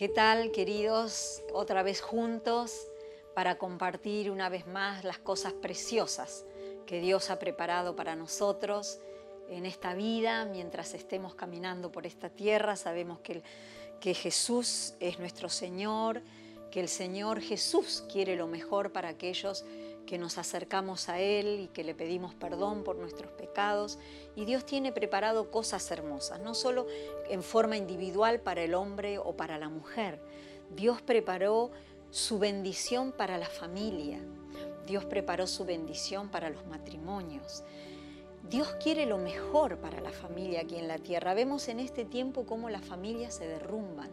¿Qué tal, queridos? Otra vez juntos para compartir una vez más las cosas preciosas que Dios ha preparado para nosotros en esta vida, mientras estemos caminando por esta tierra. Sabemos que, que Jesús es nuestro Señor, que el Señor Jesús quiere lo mejor para aquellos que nos acercamos a Él y que le pedimos perdón por nuestros pecados. Y Dios tiene preparado cosas hermosas, no solo en forma individual para el hombre o para la mujer. Dios preparó su bendición para la familia. Dios preparó su bendición para los matrimonios. Dios quiere lo mejor para la familia aquí en la tierra. Vemos en este tiempo cómo las familias se derrumban,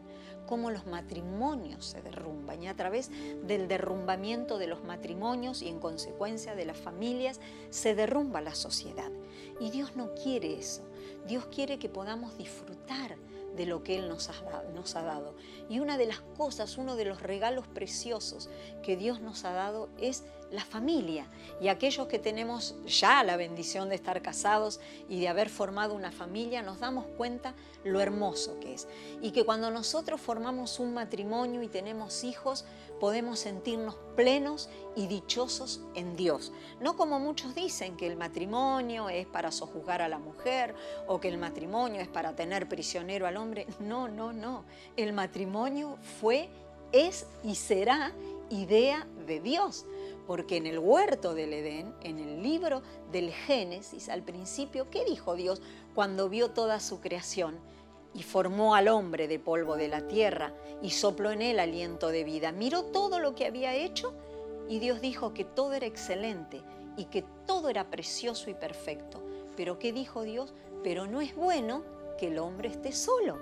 cómo los matrimonios se derrumban y a través del derrumbamiento de los matrimonios y en consecuencia de las familias se derrumba la sociedad. Y Dios no quiere eso. Dios quiere que podamos disfrutar de lo que Él nos ha, nos ha, dado. Y una de las cosas, uno de los regalos preciosos que Dios nos ha dado es la familia. Y aquellos que tenemos ya la bendición de estar casados y de haber formado una familia, nos damos cuenta lo hermoso que es. Y que cuando nosotros formamos un matrimonio y tenemos hijos, podemos sentirnos plenos y dichosos en Dios. No como muchos dicen que el matrimonio es para sojuzgar a la mujer o que el matrimonio es para tener prisionero al hombre. No, no, no. El matrimonio fue, es y será idea de Dios. Porque en el huerto del Edén, en el libro del Génesis, al principio, ¿qué dijo Dios cuando vio toda su creación? y formó al hombre de polvo de la tierra y sopló en él aliento de vida. Miró todo lo que había hecho y Dios dijo que todo era excelente y que todo era precioso y perfecto. Pero ¿qué dijo Dios? Pero no es bueno que el hombre esté solo.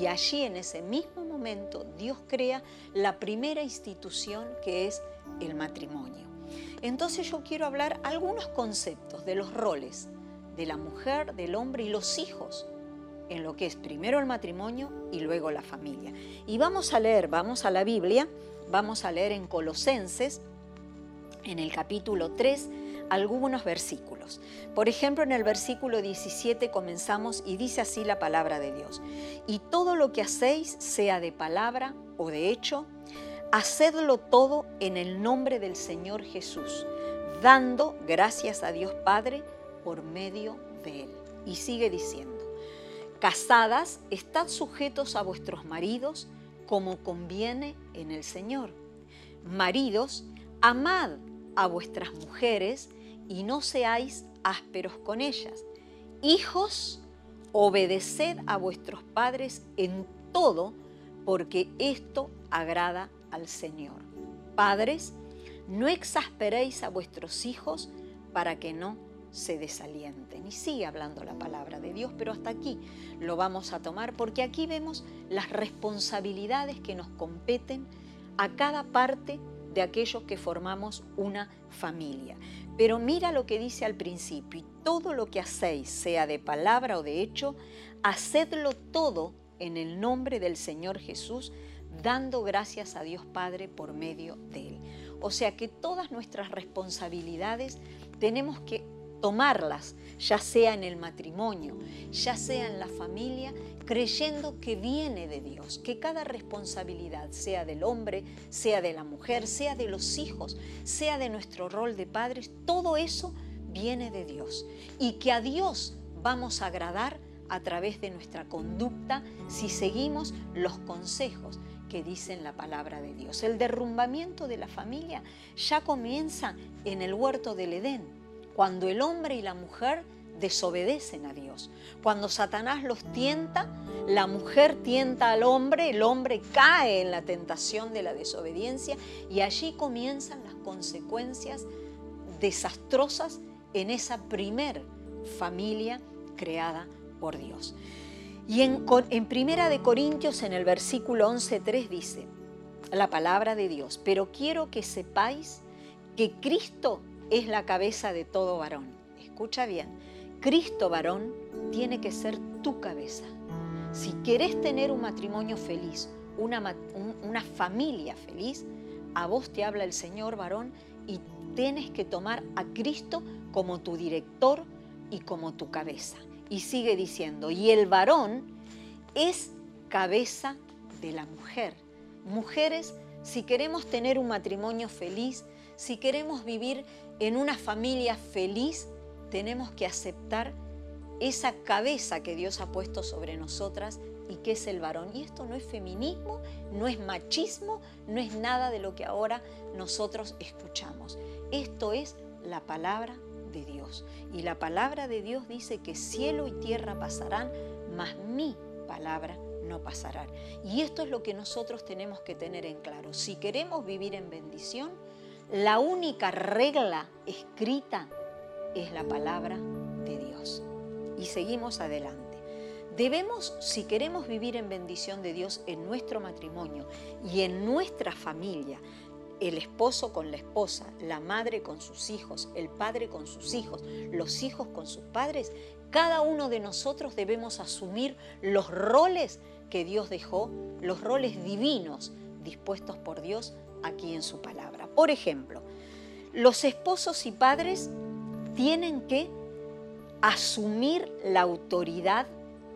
Y allí en ese mismo momento Dios crea la primera institución que es el matrimonio. Entonces yo quiero hablar algunos conceptos de los roles de la mujer, del hombre y los hijos en lo que es primero el matrimonio y luego la familia. Y vamos a leer, vamos a la Biblia, vamos a leer en Colosenses, en el capítulo 3, algunos versículos. Por ejemplo, en el versículo 17 comenzamos y dice así la palabra de Dios. Y todo lo que hacéis, sea de palabra o de hecho, hacedlo todo en el nombre del Señor Jesús, dando gracias a Dios Padre por medio de Él. Y sigue diciendo. Casadas, estad sujetos a vuestros maridos como conviene en el Señor. Maridos, amad a vuestras mujeres y no seáis ásperos con ellas. Hijos, obedeced a vuestros padres en todo, porque esto agrada al Señor. Padres, no exasperéis a vuestros hijos para que no se desalienten. Y sigue hablando la palabra de Dios, pero hasta aquí lo vamos a tomar porque aquí vemos las responsabilidades que nos competen a cada parte de aquellos que formamos una familia. Pero mira lo que dice al principio, y todo lo que hacéis, sea de palabra o de hecho, hacedlo todo en el nombre del Señor Jesús, dando gracias a Dios Padre por medio de Él. O sea que todas nuestras responsabilidades tenemos que tomarlas, ya sea en el matrimonio, ya sea en la familia, creyendo que viene de Dios, que cada responsabilidad, sea del hombre, sea de la mujer, sea de los hijos, sea de nuestro rol de padres, todo eso viene de Dios y que a Dios vamos a agradar a través de nuestra conducta si seguimos los consejos que dicen la palabra de Dios. El derrumbamiento de la familia ya comienza en el huerto del Edén cuando el hombre y la mujer desobedecen a Dios. Cuando Satanás los tienta, la mujer tienta al hombre, el hombre cae en la tentación de la desobediencia y allí comienzan las consecuencias desastrosas en esa primer familia creada por Dios. Y en, en Primera de Corintios, en el versículo 11.3 dice la palabra de Dios, pero quiero que sepáis que Cristo es la cabeza de todo varón. Escucha bien, Cristo varón tiene que ser tu cabeza. Si quieres tener un matrimonio feliz, una, una familia feliz, a vos te habla el Señor varón y tienes que tomar a Cristo como tu director y como tu cabeza. Y sigue diciendo, y el varón es cabeza de la mujer mujeres, si queremos tener un matrimonio feliz, si queremos vivir en una familia feliz, tenemos que aceptar esa cabeza que Dios ha puesto sobre nosotras y que es el varón. Y esto no es feminismo, no es machismo, no es nada de lo que ahora nosotros escuchamos. Esto es la palabra Y la palabra de Dios dice que cielo y tierra pasarán, mas mi palabra no pasará. Y esto es lo que nosotros tenemos que tener en claro. Si queremos vivir en bendición, la única regla escrita es la palabra de Dios. Y seguimos adelante. Debemos, si queremos vivir en bendición de Dios en nuestro matrimonio y en nuestra familia, el esposo con la esposa, la madre con sus hijos, el padre con sus hijos, los hijos con sus padres, cada uno de nosotros debemos asumir los roles que Dios dejó, los roles divinos dispuestos por Dios aquí en su palabra. Por ejemplo, los esposos y padres tienen que asumir la autoridad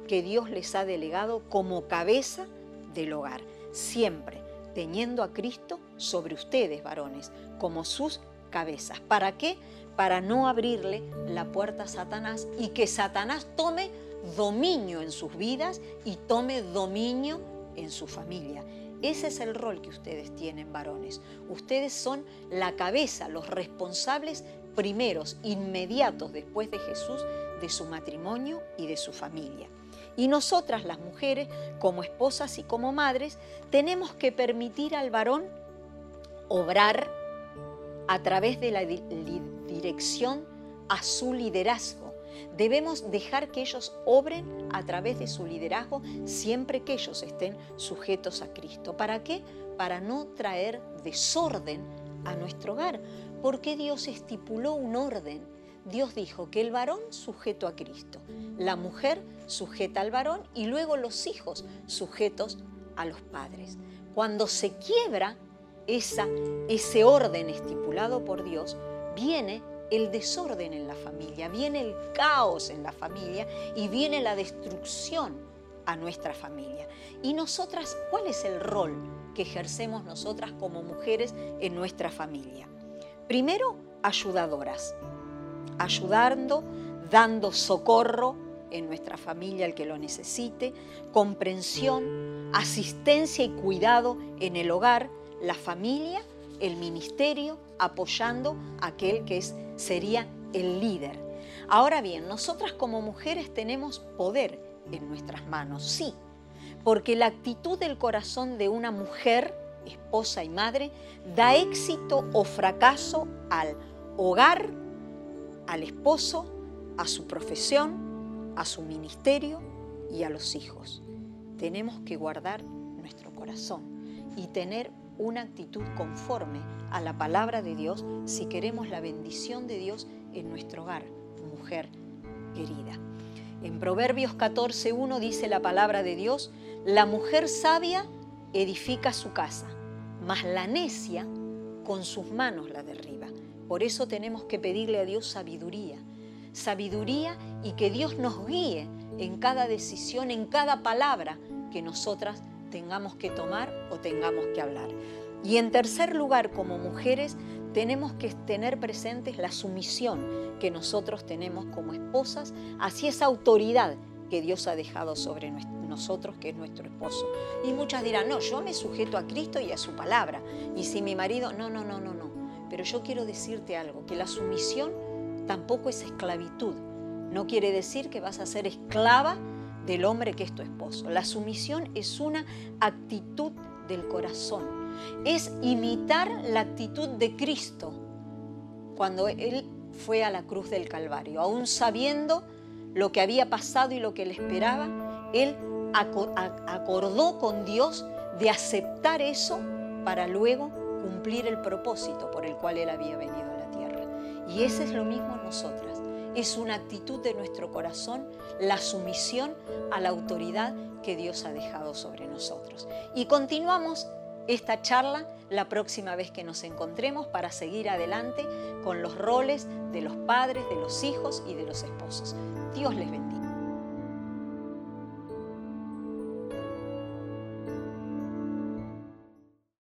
que Dios les ha delegado como cabeza del hogar, siempre teniendo a Cristo sobre ustedes, varones, como sus cabezas. ¿Para qué? Para no abrirle la puerta a Satanás y que Satanás tome dominio en sus vidas y tome dominio en su familia. Ese es el rol que ustedes tienen, varones. Ustedes son la cabeza, los responsables primeros, inmediatos después de Jesús, de su matrimonio y de su familia. Y nosotras, las mujeres, como esposas y como madres, tenemos que permitir al varón obrar a través de la dirección a su liderazgo Debemos dejar que ellos obren a través de su liderazgo siempre que ellos estén sujetos a Cristo. ¿Para qué? Para no traer desorden a nuestro hogar. Porque Dios estipuló un orden. Dios dijo que el varón sujeto a Cristo, la mujer sujeta al varón y luego los hijos sujetos a los padres. Cuando se quiebra esa, ese orden estipulado por Dios, viene el desorden en la familia, viene el caos en la familia y viene la destrucción a nuestra familia. Y nosotras, ¿cuál es el rol que ejercemos nosotras como mujeres en nuestra familia? Primero, ayudadoras, ayudando, dando socorro en nuestra familia al que lo necesite, comprensión, asistencia y cuidado en el hogar, la familia, el ministerio, apoyando a aquel que es sería el líder. Ahora bien, nosotras como mujeres tenemos poder en nuestras manos, sí, porque la actitud del corazón de una mujer, esposa y madre, da éxito o fracaso al hogar, al esposo, a su profesión, a su ministerio y a los hijos. Tenemos que guardar nuestro corazón y tener una actitud conforme a la palabra de Dios si queremos la bendición de Dios en nuestro hogar, mujer querida. En Proverbios 14.1 dice la palabra de Dios, la mujer sabia edifica su casa, mas la necia con sus manos la derriba. Por eso tenemos que pedirle a Dios sabiduría, sabiduría y que Dios nos guíe en cada decisión, en cada palabra que nosotras tengamos que tomar o tengamos que hablar. Y en tercer lugar, como mujeres, tenemos que tener presentes la sumisión que nosotros tenemos como esposas hacia esa autoridad que Dios ha dejado sobre nosotros, que es nuestro esposo. Y muchas dirán, no, yo me sujeto a Cristo y a su palabra. Y si mi marido, no, no, no, no, no. Pero yo quiero decirte algo, que la sumisión tampoco es esclavitud. No quiere decir que vas a ser esclava del hombre que es tu esposo. La sumisión es una actitud del corazón. Es imitar la actitud de Cristo cuando Él fue a la cruz del Calvario. Aún sabiendo lo que había pasado y lo que le esperaba, Él acordó con Dios de aceptar eso para luego cumplir el propósito por el cual Él había venido a la tierra. Y ese es lo mismo en nosotras es una actitud de nuestro corazón, la sumisión a la autoridad que Dios ha dejado sobre nosotros. Y continuamos esta charla la próxima vez que nos encontremos para seguir adelante con los roles de los padres, de los hijos y de los esposos. Dios les bendiga.